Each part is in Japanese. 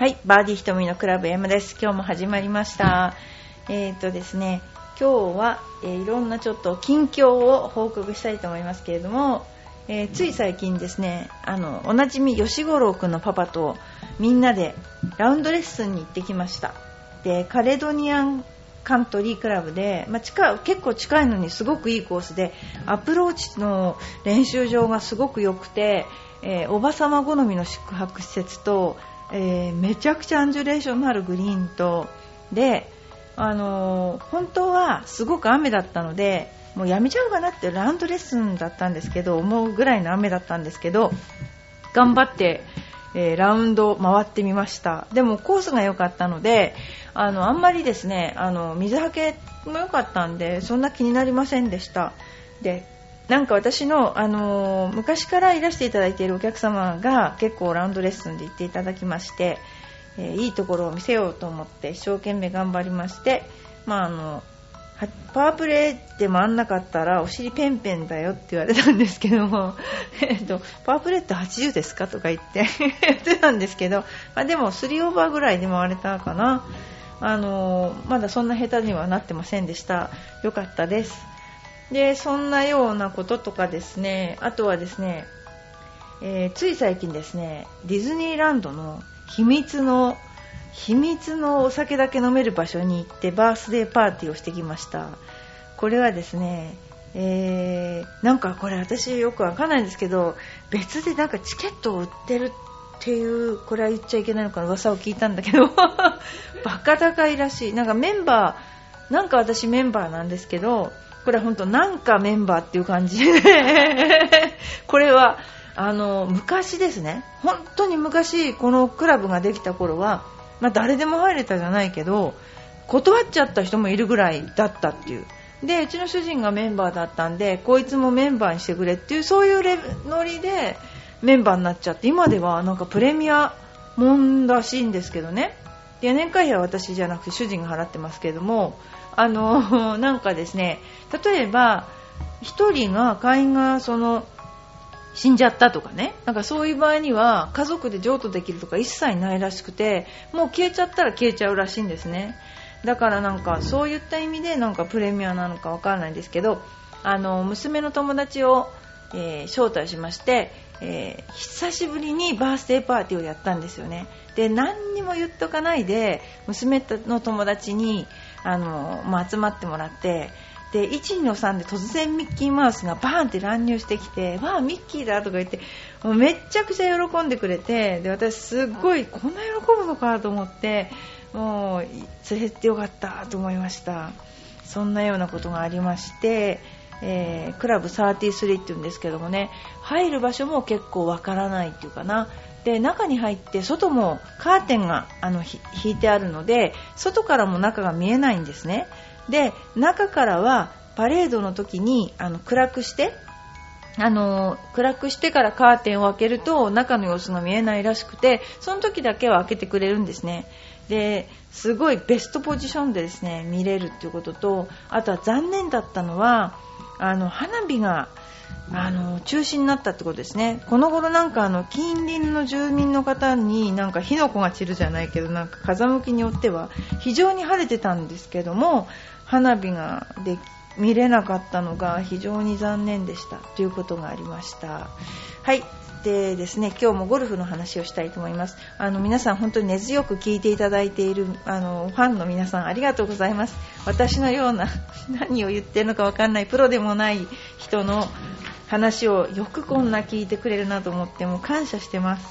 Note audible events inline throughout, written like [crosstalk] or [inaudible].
はい、バーディーひとみのクラブ M です。今日も始まりました。えーとですね、今日は、えーいろんなちょっと近況を報告したいと思いますけれども、えーつい最近ですね、あの、おなじみ吉五郎くんのパパとみんなでラウンドレッスンに行ってきました。で、カレドニアンカントリークラブで、まあ、近結構近いのにすごくいいコースでアプローチの練習場がすごく良くて、えーおばさま好みの宿泊施設と、えーめちゃくちゃアンジュレーションのあるグリーンとで、あのー本当はすごく雨だったのでもうやめちゃうかなってラウンドレッスンだったんですけど思うぐらいの雨だったんですけど頑張って、えーラウンド回ってみました。でもコースが良かったのであのあんまりですねあの水はけも良かったんでそんな気になりませんでした。でなんか私の、あのー昔からいらしていただいているお客様が結構ラウンドレッスンで行っていただきまして、えーいいところを見せようと思って一生懸命頑張りまして、まああのパワープレーで回んなかったらお尻ペンペンだよって言われたんですけども、[laughs] えっと、パワープレーって80ですかとか言って [laughs] 言ってたんですけど、まあ、でも3オーバーぐらいで回れたかな。あのまだそんな下手にはなってませんでした。よかったです。でそんなようなこととかですねあとはですね、えーつい最近ですねディズニーランドの秘密の秘密のお酒だけ飲める場所に行ってバースデーパーティーをしてきました。これはですねえーなんかこれ私よくわかんないんですけど別でなんかチケットを売ってるっていうこれは言っちゃいけないのかな噂を聞いたんだけど [laughs] バカ高いらしい。なんかメンバーなんか私メンバーなんですけどこれは本当なんかメンバーっていう感じ。で [laughs] これはあの昔ですね。本当に昔このクラブができた頃は、まあ、誰でも入れたじゃないけど断っちゃった人もいるぐらいだったっていう。でうちの主人がメンバーだったんでこいつもメンバーにしてくれっていうそういうレノリでメンバーになっちゃって今ではなんかプレミアもんらしいんですけどね。で年会費は私じゃなくて主人が払ってますけどもあの [laughs] なんかですね例えば1人が会員がその死んじゃったとかね。なんかそういう場合には家族で譲渡できるとか一切ないらしくてもう消えちゃったら消えちゃうらしいんですね。だからなんかそういった意味でなんかプレミアなのかわからないんですけどあの娘の友達を、えー招待しまして、えー久しぶりにバースデーパーティーをやったんですよね。で何にも言っとかないで娘の友達にあの、まあ、集まってもらってで1の3で突然ミッキーマウスがバーンって乱入してきてわあミッキーだとか言ってもうめちゃくちゃ喜んでくれてで私すっごいこんな喜ぶのかと思ってもう連れてってよかったと思いました。そんなようなことがありまして、えークラブ33っていうんですけどもね入る場所も結構わからないっていうかな。で中に入って外もカーテンがあの引いてあるので外からも中が見えないんですね。で中からはパレードの時にあの暗くしてあの暗くしてからカーテンを開けると中の様子が見えないらしくてその時だけは開けてくれるんですね。ですごいベストポジションでですね見れるっていうこととあとは残念だったのはあの花火があの中止になったってことですね。この頃なんかあの近隣の住民の方になんか火の粉が散るじゃないけどなんか風向きによっては非常に晴れてたんですけども花火がで見れなかったのが非常に残念でした。ということがありました。はい。でですね今日もゴルフの話をしたいと思います。あの皆さん本当に根強く聞いていただいているあのファンの皆さんありがとうございます。私のような [laughs] 何を言ってるのかわかんないプロでもない人の話をよくこんな聞いてくれるなと思っても感謝してます。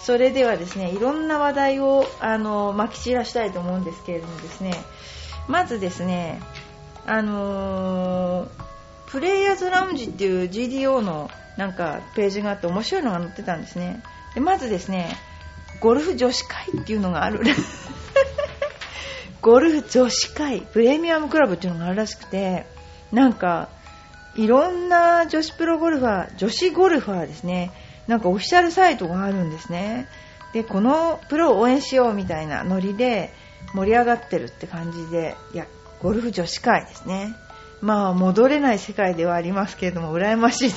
それではですねいろんな話題をあのまき散らしたいと思うんですけれどもですねまずですねあのープレイヤーズラウンジっていう GDO のなんかページがあって面白いのが載ってたんですね。でまずですねゴルフ女子会っていうのがある。[laughs] ゴルフ女子会プレミアムクラブっていうのがあるらしくてなんかいろんな女子プロゴルファー女子ゴルファーですねなんかオフィシャルサイトがあるんですね。でこのプロを応援しようみたいなノリで盛り上がってるって感じでいやゴルフ女子会ですね。まあ戻れない世界ではありますけれども羨ましい。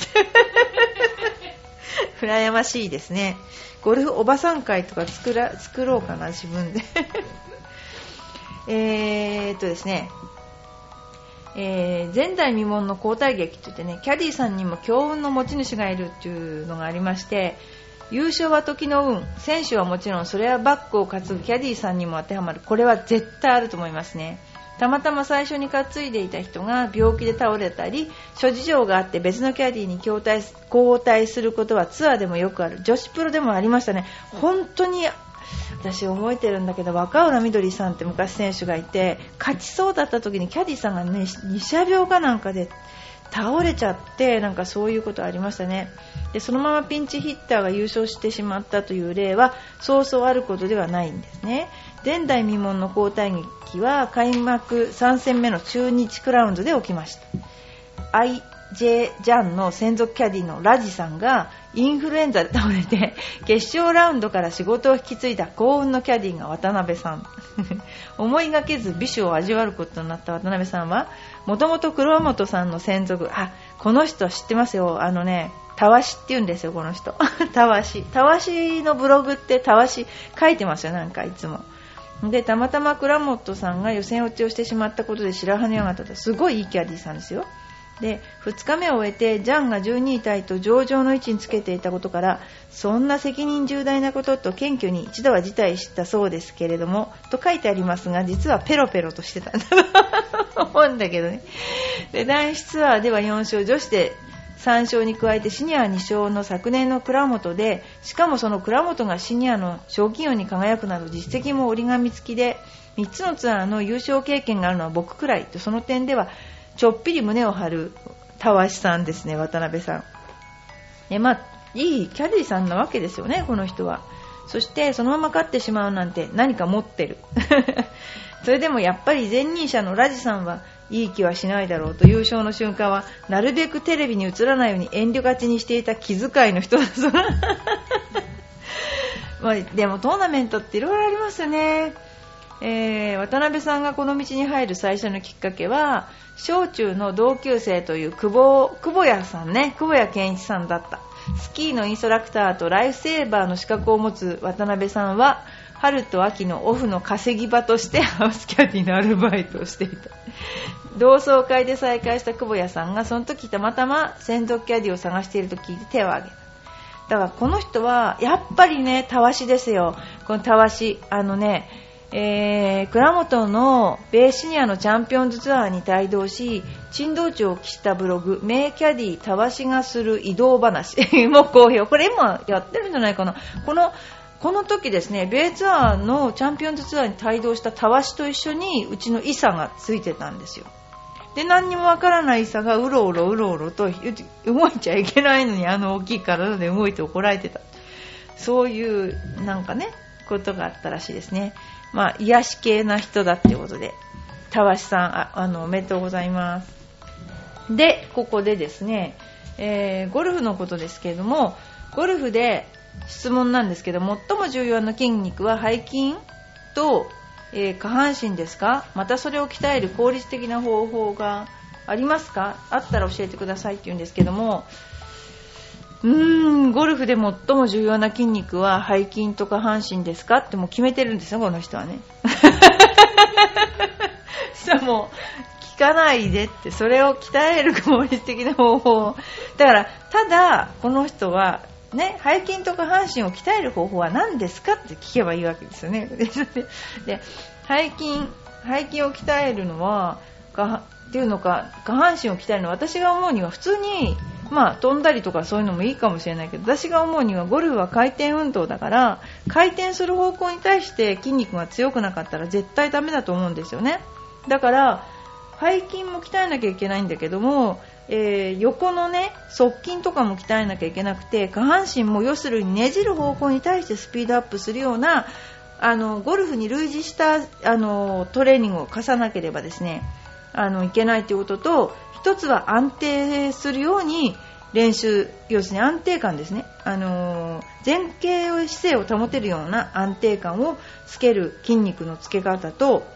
羨ましいですね。ゴルフおばさん会とか作ら作ろうかな自分で。えーっとですね。えー前代未聞の交代劇って言ってねキャディーさんにも強運の持ち主がいるっていうのがありまして優勝は時の運選手はもちろんそれはバッグを担ぐキャディーさんにも当てはまる。これは絶対あると思いますね。たまたま最初に担いでいた人が病気で倒れたり諸事情があって別のキャディーに交代交代することはツアーでもよくある。女子プロでもありましたね。本当に私覚えてるんだけど若浦みどりさんって昔選手がいて勝ちそうだった時にキャディーさんがね二射病かなんかで倒れちゃってなんかそういうことありましたね。でそのままピンチヒッターが優勝してしまったという例はそうそうあることではないんですね。前代未聞の交代劇は開幕3戦目の中日クラウンズで起きました。IJ ジャンの専属キャディのラジさんがインフルエンザで倒れて決勝ラウンドから仕事を引き継いだ幸運のキャディが渡辺さん。[laughs] 思いがけず美酒を味わうことになった渡辺さんはもともと黒本さんの専属あこの人知ってますよ。あのねたわしって言うんですよこの人。[laughs] たわし。たわしのブログってたわし書いてますよなんかいつも。でたまたま倉本さんが予選落ちをしてしまったことで白羽の矢が立った。すごいいいキャディーさんですよ。で2日目を終えてジャンが12位タイと上々の位置につけていたことからそんな責任重大なことと謙虚に一度は辞退したそうですけれどもと書いてありますが実はペロペロとしてたんだと思うんだけどね。で男子ツアーでは4勝女子で3勝に加えてシニア2勝の昨年の倉本でしかもその倉本がシニアの賞金王に輝くなど実績も折り紙付きで3つのツアーの優勝経験があるのは僕くらいとその点ではちょっぴり胸を張るたわしさんですね渡辺さん。えまあいいキャディーさんなわけですよねこの人は。そしてそのまま勝ってしまうなんて何か持ってる。[laughs] それでもやっぱり前任者のラジさんはいい気はしないだろうと優勝の瞬間はなるべくテレビに映らないように遠慮がちにしていた気遣いの人だそう [laughs] まあ、でもトーナメントっていろいろありますよね、えー、渡辺さんがこの道に入る最初のきっかけは小中の同級生という久保久保屋さんね。久保屋健一さんだった。スキーのインストラクターとライフセーバーの資格を持つ渡辺さんは春と秋のオフの稼ぎ場としてハウスキャディのアルバイトをしていた。同窓会で再会した久保屋さんがその時たまたま専属キャディを探していると聞いて手を挙げた。だからこの人はやっぱりねたわしですよ。このたわしあのねえー、倉本のベーシニアのチャンピオンズツアーに帯同し珍道中を期したブログ名キャディたわしがする移動話。[laughs] もう好評これ今やってるんじゃないかな。このこの時ですね米ツアーのチャンピオンズツアーに帯同したたわしと一緒にうちのイサがついてたんですよ。で何にもわからないイサがうろうろうろうろと動いちゃいけないのにあの大きい体で動いて怒られてた。そういうなんかねことがあったらしいですね。まあ、癒し系な人だってことで、たわしさん、ああの、おめでとうございます。で、ここでですね、えー、ゴルフのことですけれども、ゴルフで質問なんですけど、最も重要な筋肉は背筋と、えー、下半身ですか？またそれを鍛える効率的な方法がありますか？あったら教えてくださいって言うんですけども、うーん、ゴルフで最も重要な筋肉は背筋とか半身ですか？ってもう決めてるんですよ、この人はね。したらもう、聞かないでって、それを鍛える効率的な方法。だから、ただ、この人は、ね、背筋とか半身を鍛える方法は何ですかって聞けばいいわけですよね。[laughs] で、背筋、背筋を鍛えるのは、っていうのか、下半身を鍛えるのは私が思うには普通にまあ、飛んだりとかそういうのもいいかもしれないけど私が思うにはゴルフは回転運動だから回転する方向に対して筋肉が強くなかったら絶対ダメだと思うんですよねだから背筋も鍛えなきゃいけないんだけども、えー、横のね側筋とかも鍛えなきゃいけなくて下半身も要するにねじる方向に対してスピードアップするようなあのゴルフに類似したあのトレーニングを課さなければですねあのいけないということと一つは安定するように練習要するに安定感ですね、あの、前傾姿勢を保てるような安定感をつける筋肉のつけ方と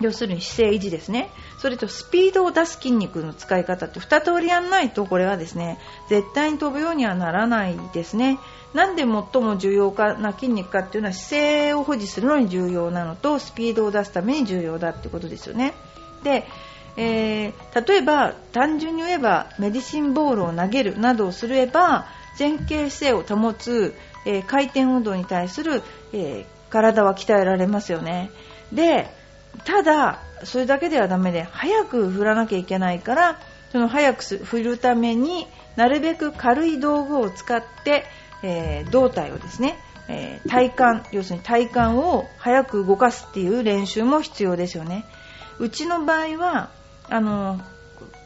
要するに姿勢維持ですね。それとスピードを出す筋肉の使い方って2通りやんないとこれはですね絶対に飛ぶようにはならないですね。なんで最も重要な筋肉かっていうのは姿勢を保持するのに重要なのとスピードを出すために重要だってことですよね。で、えー、例えば単純に言えばメディシンボールを投げるなどをすれば前傾姿勢を保つ、えー、回転運動に対する、えー、体は鍛えられますよね。でただそれだけではダメで早く振らなきゃいけないからその早く振るためになるべく軽い道具を使って、えー、胴体をですね、えー、体幹要するに体幹を早く動かすっていう練習も必要ですよね。うちの場合はあの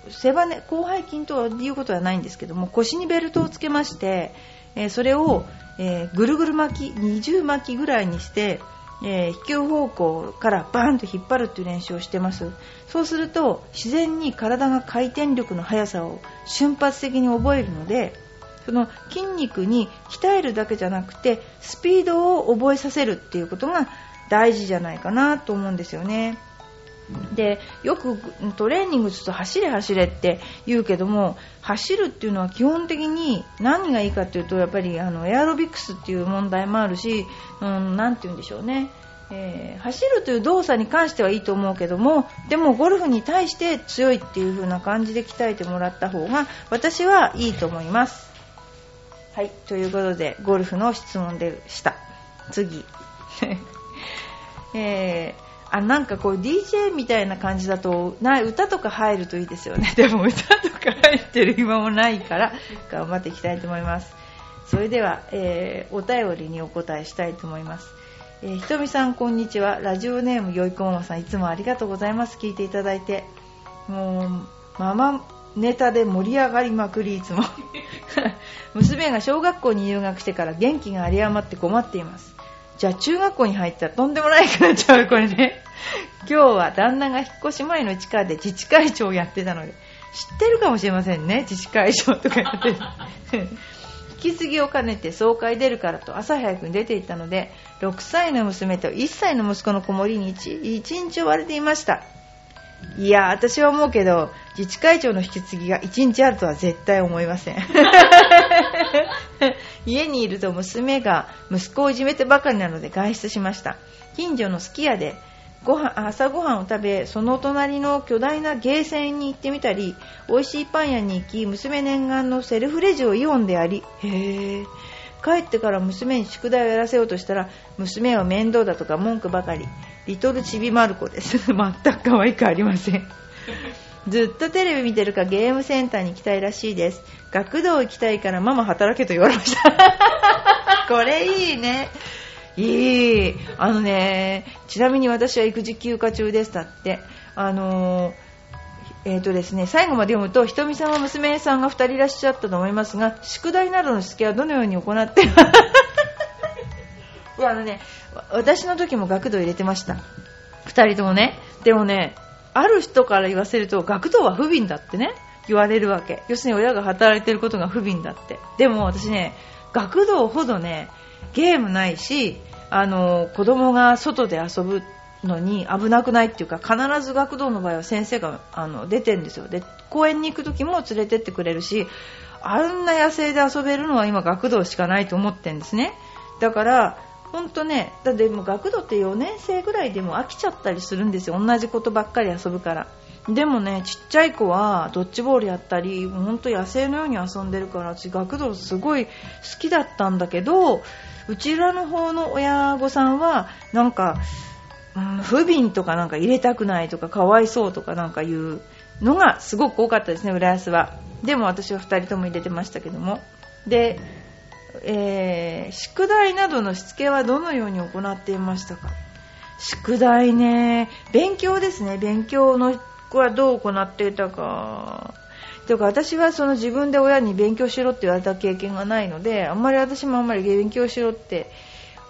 背骨広背筋ということはないんですけども腰にベルトをつけまして、えー、それを、えぐるぐる巻き20巻きぐらいにしてえー、飛球方向からバーンと引っ張るという練習をしてますそうすると自然に体が回転力の速さを瞬発的に覚えるのでその筋肉に鍛えるだけじゃなくてスピードを覚えさせるっていうことが大事じゃないかなと思うんですよね。でよくトレーニングすると走れ走れって言うけども走るっていうのは基本的に何がいいかっていうとやっぱりあのエアロビクスっていう問題もあるし、うん、て言うんでしょうね、えー、走るという動作に関してはいいと思うけどもでもゴルフに対して強いっていう風な感じで鍛えてもらった方が私はいいと思います。はいということでゴルフの質問でした。次。[laughs] えーあなんかこう DJ みたいな感じだとな歌とか入るといいですよね。[laughs] でも歌とか入ってる暇もないから頑張っていきたいと思います。それでは、えー、お便りにお答えしたいと思います、えー、ひとみさんこんにちは。ラジオネームよいこママさんいつもありがとうございます。聞いていただいて。もうママネタで盛り上がりまくりいつも。[laughs] 娘が小学校に入学してから元気が有り余って困っています。じゃあ中学校に入ったらとんでもないくなっちゃうこれね。[laughs] 今日は旦那が引っ越し前の地下で自治会長をやってたので知ってるかもしれませんね自治会長とかやって。る [laughs] 引き継ぎを兼ねて総会出るからと朝早くに出て行ったので6歳の娘と1歳の息子の子守に 1, 1日追われていました。いや私は思うけど自治会長の引き継ぎが1日あるとは絶対思いません。[laughs] 家にいると娘が息子をいじめてばかりなので外出しました。近所のすき家でご飯朝ごはんを食べその隣の巨大なゲーセンに行ってみたり美味しいパン屋に行き娘念願のセルフレジをイオンでやりへえ帰ってから娘に宿題をやらせようとしたら娘は面倒だとか文句ばかり。リトルちびまる子です。[laughs] 全く可愛くありません。ずっとテレビ見てるかゲームセンターに行きたいらしいです。学童行きたいからママ働けと言われました。[laughs] これいいね。いいあのねちなみに私は育児休暇中でしたってあのえーとですね、最後まで読むと、ひとみさんは娘さんが2人いらっしゃったと思いますが、宿題などのしつけはどのように行っていや [laughs] あのね、私の時も学童入れてました。2人ともね。でもね、ある人から言わせると、学童は不憫だってね、言われるわけ。要するに親が働いてることが不憫だって。でも私ね、学童ほどね、ゲームないし、あの、子供が外で遊ぶのに危なくないっていうか、必ず学童の場合は先生があの出てんですよ。で、公園に行く時も連れてってくれるし、あんな野生で遊べるのは今学童しかないと思ってんですね。だから、ほんとね、だってもう学童って4年生ぐらいでも飽きちゃったりするんですよ。同じことばっかり遊ぶから。でもね、ちっちゃい子はドッジボールやったり、本当野生のように遊んでるから、私学童すごい好きだったんだけど、うちらの方の親御さんは、なんか、うん、不憫とかなんか入れたくないとか、かわいそうとかなんかいうのがすごく多かったですね、浦安は。でも私は2人とも入れてましたけども。で、えー、宿題などのしつけはどのように行っていましたか？宿題ね、勉強ですね、勉強のはどう行っていたか。というか私はその自分で親に勉強しろって言われた経験がないのであんまり私もあんまり勉強しろって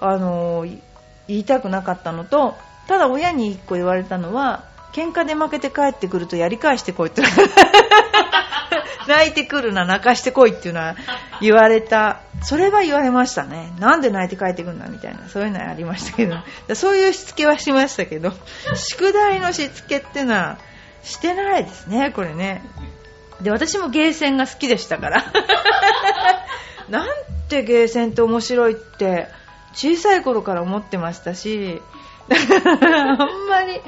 あの言いたくなかったのとただ親に1個言われたのは喧嘩で負けて帰ってくるとやり返してこいって。[laughs] 泣いてくるな泣かしてこいっていうのは言われた。それは言われましたね。なんで泣いて帰ってくるんだみたいな。そういうのはありましたけど。そういうしつけはしましたけど。宿題のしつけっていうのはしてないですねこれね。で私もゲーセンが好きでしたから。[laughs] なんてゲーセンって面白いって小さい頃から思ってましたし。[laughs] あんまり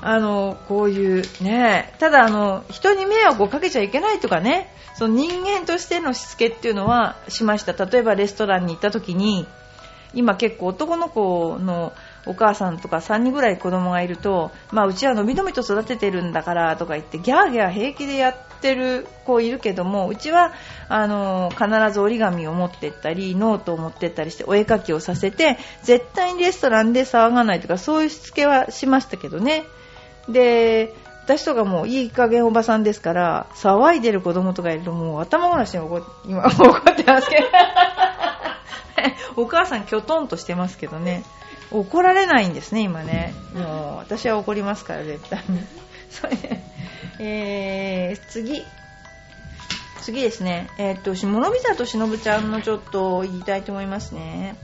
あのこういうねただあの人に迷惑をかけちゃいけないとかねその人間としてのしつけっていうのはしました。例えばレストランに行った時に今結構男の子のお母さんとか3人ぐらい子供がいると、まあ、うちはのびのびと育ててるんだからとか言ってギャーギャー平気でやってる子いるけどもうちはあの必ず折り紙を持ってったりノートを持ってったりしてお絵描きをさせて絶対にレストランで騒がないとかそういうしつけはしましたけどね。で私とかもういい加減おばさんですから騒いでる子供とかいるともう頭ごなしに怒今 [laughs] 怒ってますけど。[laughs] お母さんきょとんとしてますけどね。怒られないんですね今ね。もう私は怒りますから絶対に。[laughs] それ、えー、次。次ですね。えー、っと諸見里しのぶちゃんのちょっと言いたいと思いますね。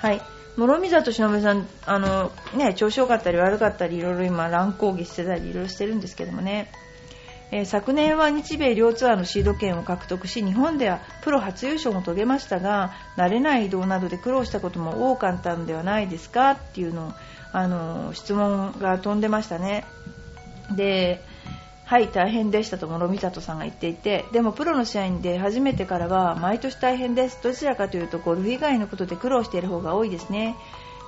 はい。諸見里しのぶさんあのね調子良かったり悪かったりいろいろ今乱高下してたりいろいろしてるんですけどもねえー、昨年は日米両ツアーのシード権を獲得し日本ではプロ初優勝も遂げましたが慣れない移動などで苦労したことも多かったのではないですかっていうのをあの質問が飛んでましたね。ではい大変でしたと諸見里さんが言っていてでもプロの試合で初めてからは毎年大変です。どちらかというとゴルフ以外のことで苦労している方が多いですね。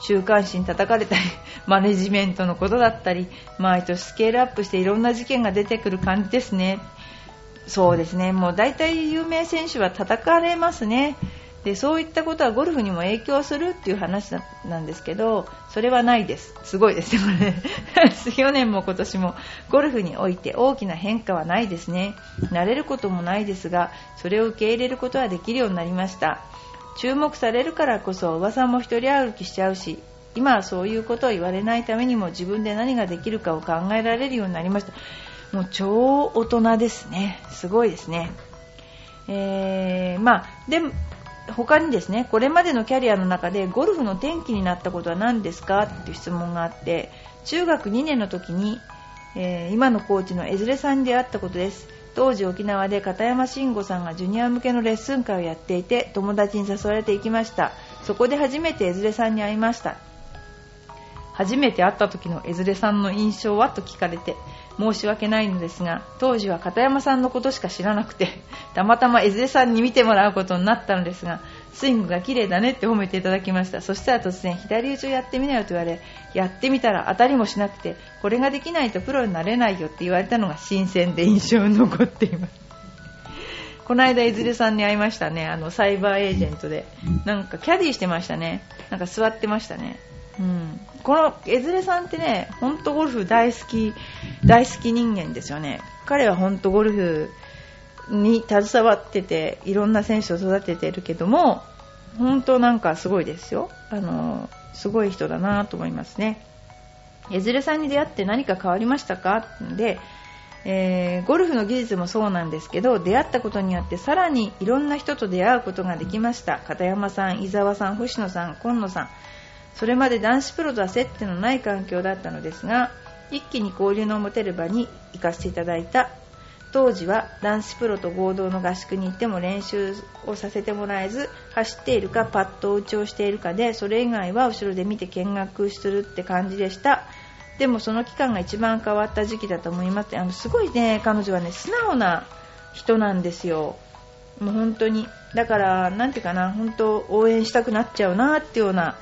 週刊誌に叩かれたり [laughs] マネジメントのことだったり毎年スケールアップしていろんな事件が出てくる感じですね。そうですね。もう大体有名選手は叩かれますね。でそういったことはゴルフにも影響するっていう話なんですけどそれはないです。すごいですよね。[laughs] 去年も今年もゴルフにおいて大きな変化はないですね。慣れることもないですがそれを受け入れることはできるようになりました。注目されるからこそおばさんも一人歩きしちゃうし今はそういうことを言われないためにも自分で何ができるかを考えられるようになりました。もう超大人ですね。すごいですね。えー、まあで他にですねこれまでのキャリアの中でゴルフの転機になったことは何ですか？っていう質問があって中学2年の時に、えー、今のコーチの江連さんに出会ったことです。当時沖縄で片山慎吾さんがジュニア向けのレッスン会をやっていて友達に誘われて行きました。そこで初めて江連さんに会いました。初めて会った時の江連さんの印象は？と聞かれて申し訳ないのですが当時は片山さんのことしか知らなくてたまたま江連さんに見てもらうことになったのですがスイングが綺麗だねって褒めていただきました。そしたら突然左打ちをやってみなよと言われやってみたら当たりもしなくてこれができないとプロになれないよって言われたのが新鮮で印象に残っています。この間いずれさんに会いましたね。あのサイバーエージェントで。なんかキャディーしてましたね。なんか座ってましたねうん、この江連さんってね、本当ゴルフ大好き、大好き人間ですよね。彼は本当ゴルフに携わってていろんな選手を育ててるけども本当なんかすごいですよ。あのすごい人だなと思いますね。江連さんに出会って何か変わりましたか？で、えー、ゴルフの技術もそうなんですけど出会ったことによってさらにいろんな人と出会うことができました。片山さん、伊沢さん、星野さん、今野さん。それまで男子プロとは接点のない環境だったのですが一気に交流の持てる場に行かせていただいた。当時は男子プロと合同の合宿に行っても練習をさせてもらえず走っているかパット打ちをしているかでそれ以外は後ろで見て見学するって感じでした。でもその期間が一番変わった時期だと思います。あのすごいね彼女はね素直な人なんですよ。もう本当に。だからなんていうかな本当応援したくなっちゃうなっていうような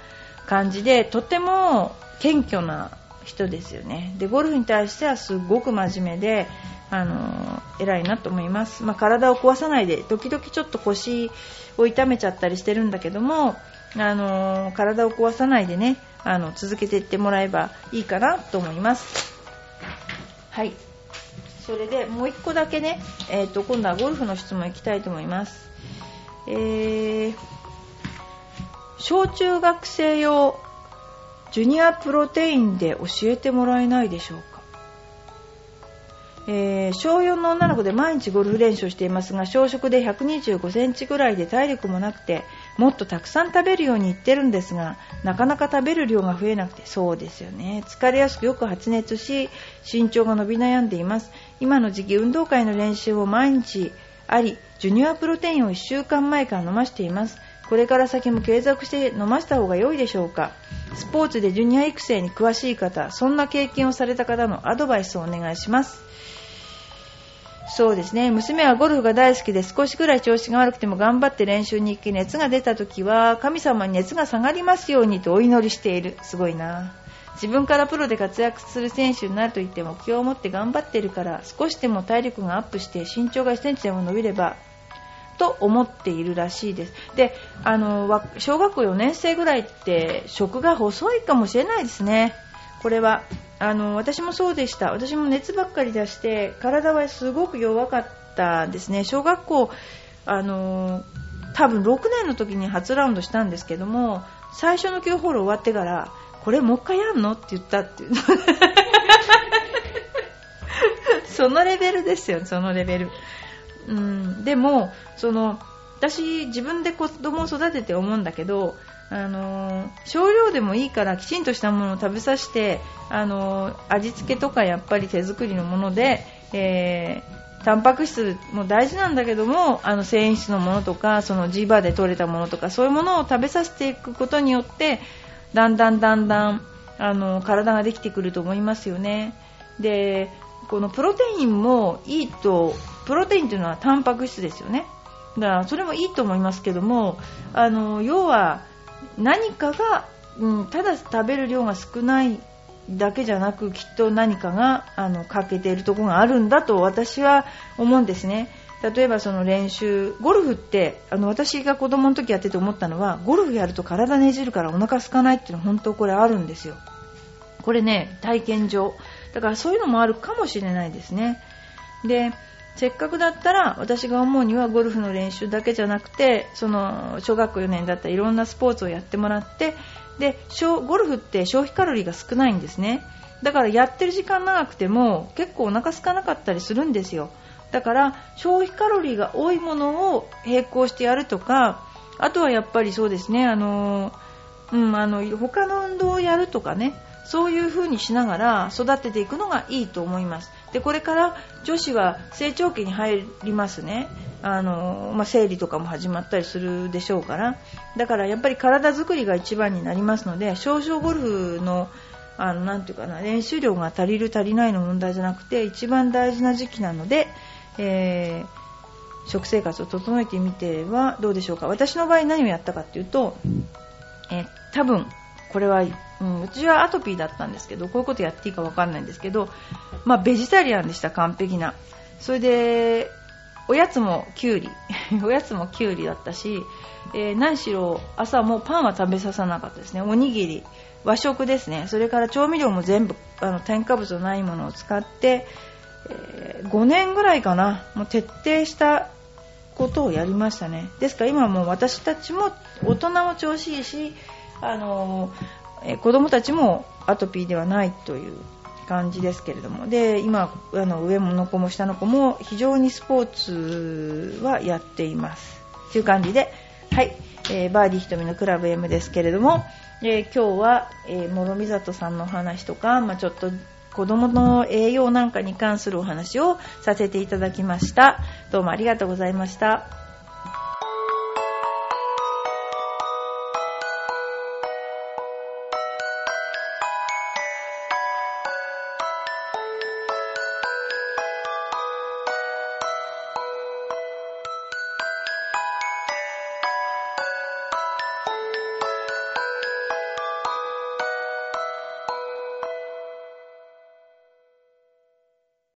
感じでとても謙虚な人ですよね。でゴルフに対してはすごく真面目であの偉いなと思います、まあ、体を壊さないで時々ちょっと腰を痛めちゃったりしてるんだけどもあの体を壊さないでねあの続けていってもらえばいいかなと思います。はい。それでもう1個だけね、えーと、今度はゴルフの質問いきたいと思います。えー、小中学生用ジュニアプロテインで教えてもらえないでしょうか。えー、小4の女の子で毎日ゴルフ練習をしていますが小食で125センチぐらいで体力もなくてもっとたくさん食べるように言ってるんですがなかなか食べる量が増えなくてそうですよね。疲れやすくよく発熱し身長が伸び悩んでいます。今の時期運動会の練習を毎日ありジュニアプロテインを1週間前から飲ましています。これから先も継続して飲ませた方が良いでしょうか？スポーツでジュニア育成に詳しい方そんな経験をされた方のアドバイスをお願いします。そうですね。娘はゴルフが大好きで少しぐらい調子が悪くても頑張って練習に行き熱が出た時は神様に熱が下がりますようにとお祈りしている。すごいな。自分からプロで活躍する選手になると言って目標を持って頑張っているから少しでも体力がアップして身長が1センチでも伸びればと思っているらしいです。であの小学校4年生ぐらいって食が細いかもしれないですね。これはあの私もそうでした。私も熱ばっかり出して体はすごく弱かったですね。小学校あの多分6年の時に初ラウンドしたんですけども最初の9ホール終わってからこれもう一回やんのって言ったっていう。[laughs] そのレベルですよそのレベルうんでもその私自分で子供を育てて思うんだけどあの少量でもいいからきちんとしたものを食べさせて、あの味付けとかやっぱり手作りのもので、えー、タンパク質も大事なんだけどもあの繊維質のものとかそのジーバーで取れたものとかそういうものを食べさせていくことによってだんだんだんだんあの体ができてくると思いますよね。でこのプロテインもいいとプロテインというのはタンパク質ですよね。だからそれもいいと思いますけどもあの要は何かが、うん、ただ食べる量が少ないだけじゃなくきっと何かがあの欠けているところがあるんだと私は思うんですね。例えばその練習ゴルフってあの私が子供の時やってて思ったのはゴルフやると体ねじるからお腹空かないっていうのは本当これあるんですよ。これね体験上。だからそういうのもあるかもしれないですね。でせっかくだったら私が思うにはゴルフの練習だけじゃなくてその小学校4年だったらいろんなスポーツをやってもらってでゴルフって消費カロリーが少ないんですね。だからやってる時間長くても結構お腹空かなかったりするんですよ。だから消費カロリーが多いものを並行してやるとかあとはやっぱりそうですねあの、うん、あの他の運動をやるとかねそういう風にしながら育てていくのがいいと思います。でこれから女子は成長期に入りますね。あの、まあ、生理とかも始まったりするでしょうから。だからやっぱり体作りが一番になりますので少々ゴルフのあのなんていうかな練習量が足りる足りないの問題じゃなくて一番大事な時期なので、えー、食生活を整えてみてはどうでしょうか。私の場合何をやったかっていうと、えー、多分これはうん、うちはアトピーだったんですけどこういうことやっていいか分かんないんですけど、まあ、ベジタリアンでした完璧な。それでおやつもきゅうりおやつもきゅうりだったし、えー、何しろ朝もパンは食べささなかったですね。おにぎり。和食ですね。それから調味料も全部あの添加物のないものを使って、えー、5年ぐらいかな。もう徹底したことをやりましたね。ですから今もう私たちも大人も調子いいしあのえ子供たちもアトピーではないという感じですけれども。で今あの上の子も下の子も非常にスポーツはやっています。という感じではい、えー、バーディー瞳のクラブ M ですけれども、えー、今日は、えー、諸見里さんの話とか、まあ、ちょっと子供の栄養なんかに関するお話をさせていただきました。どうもありがとうございました。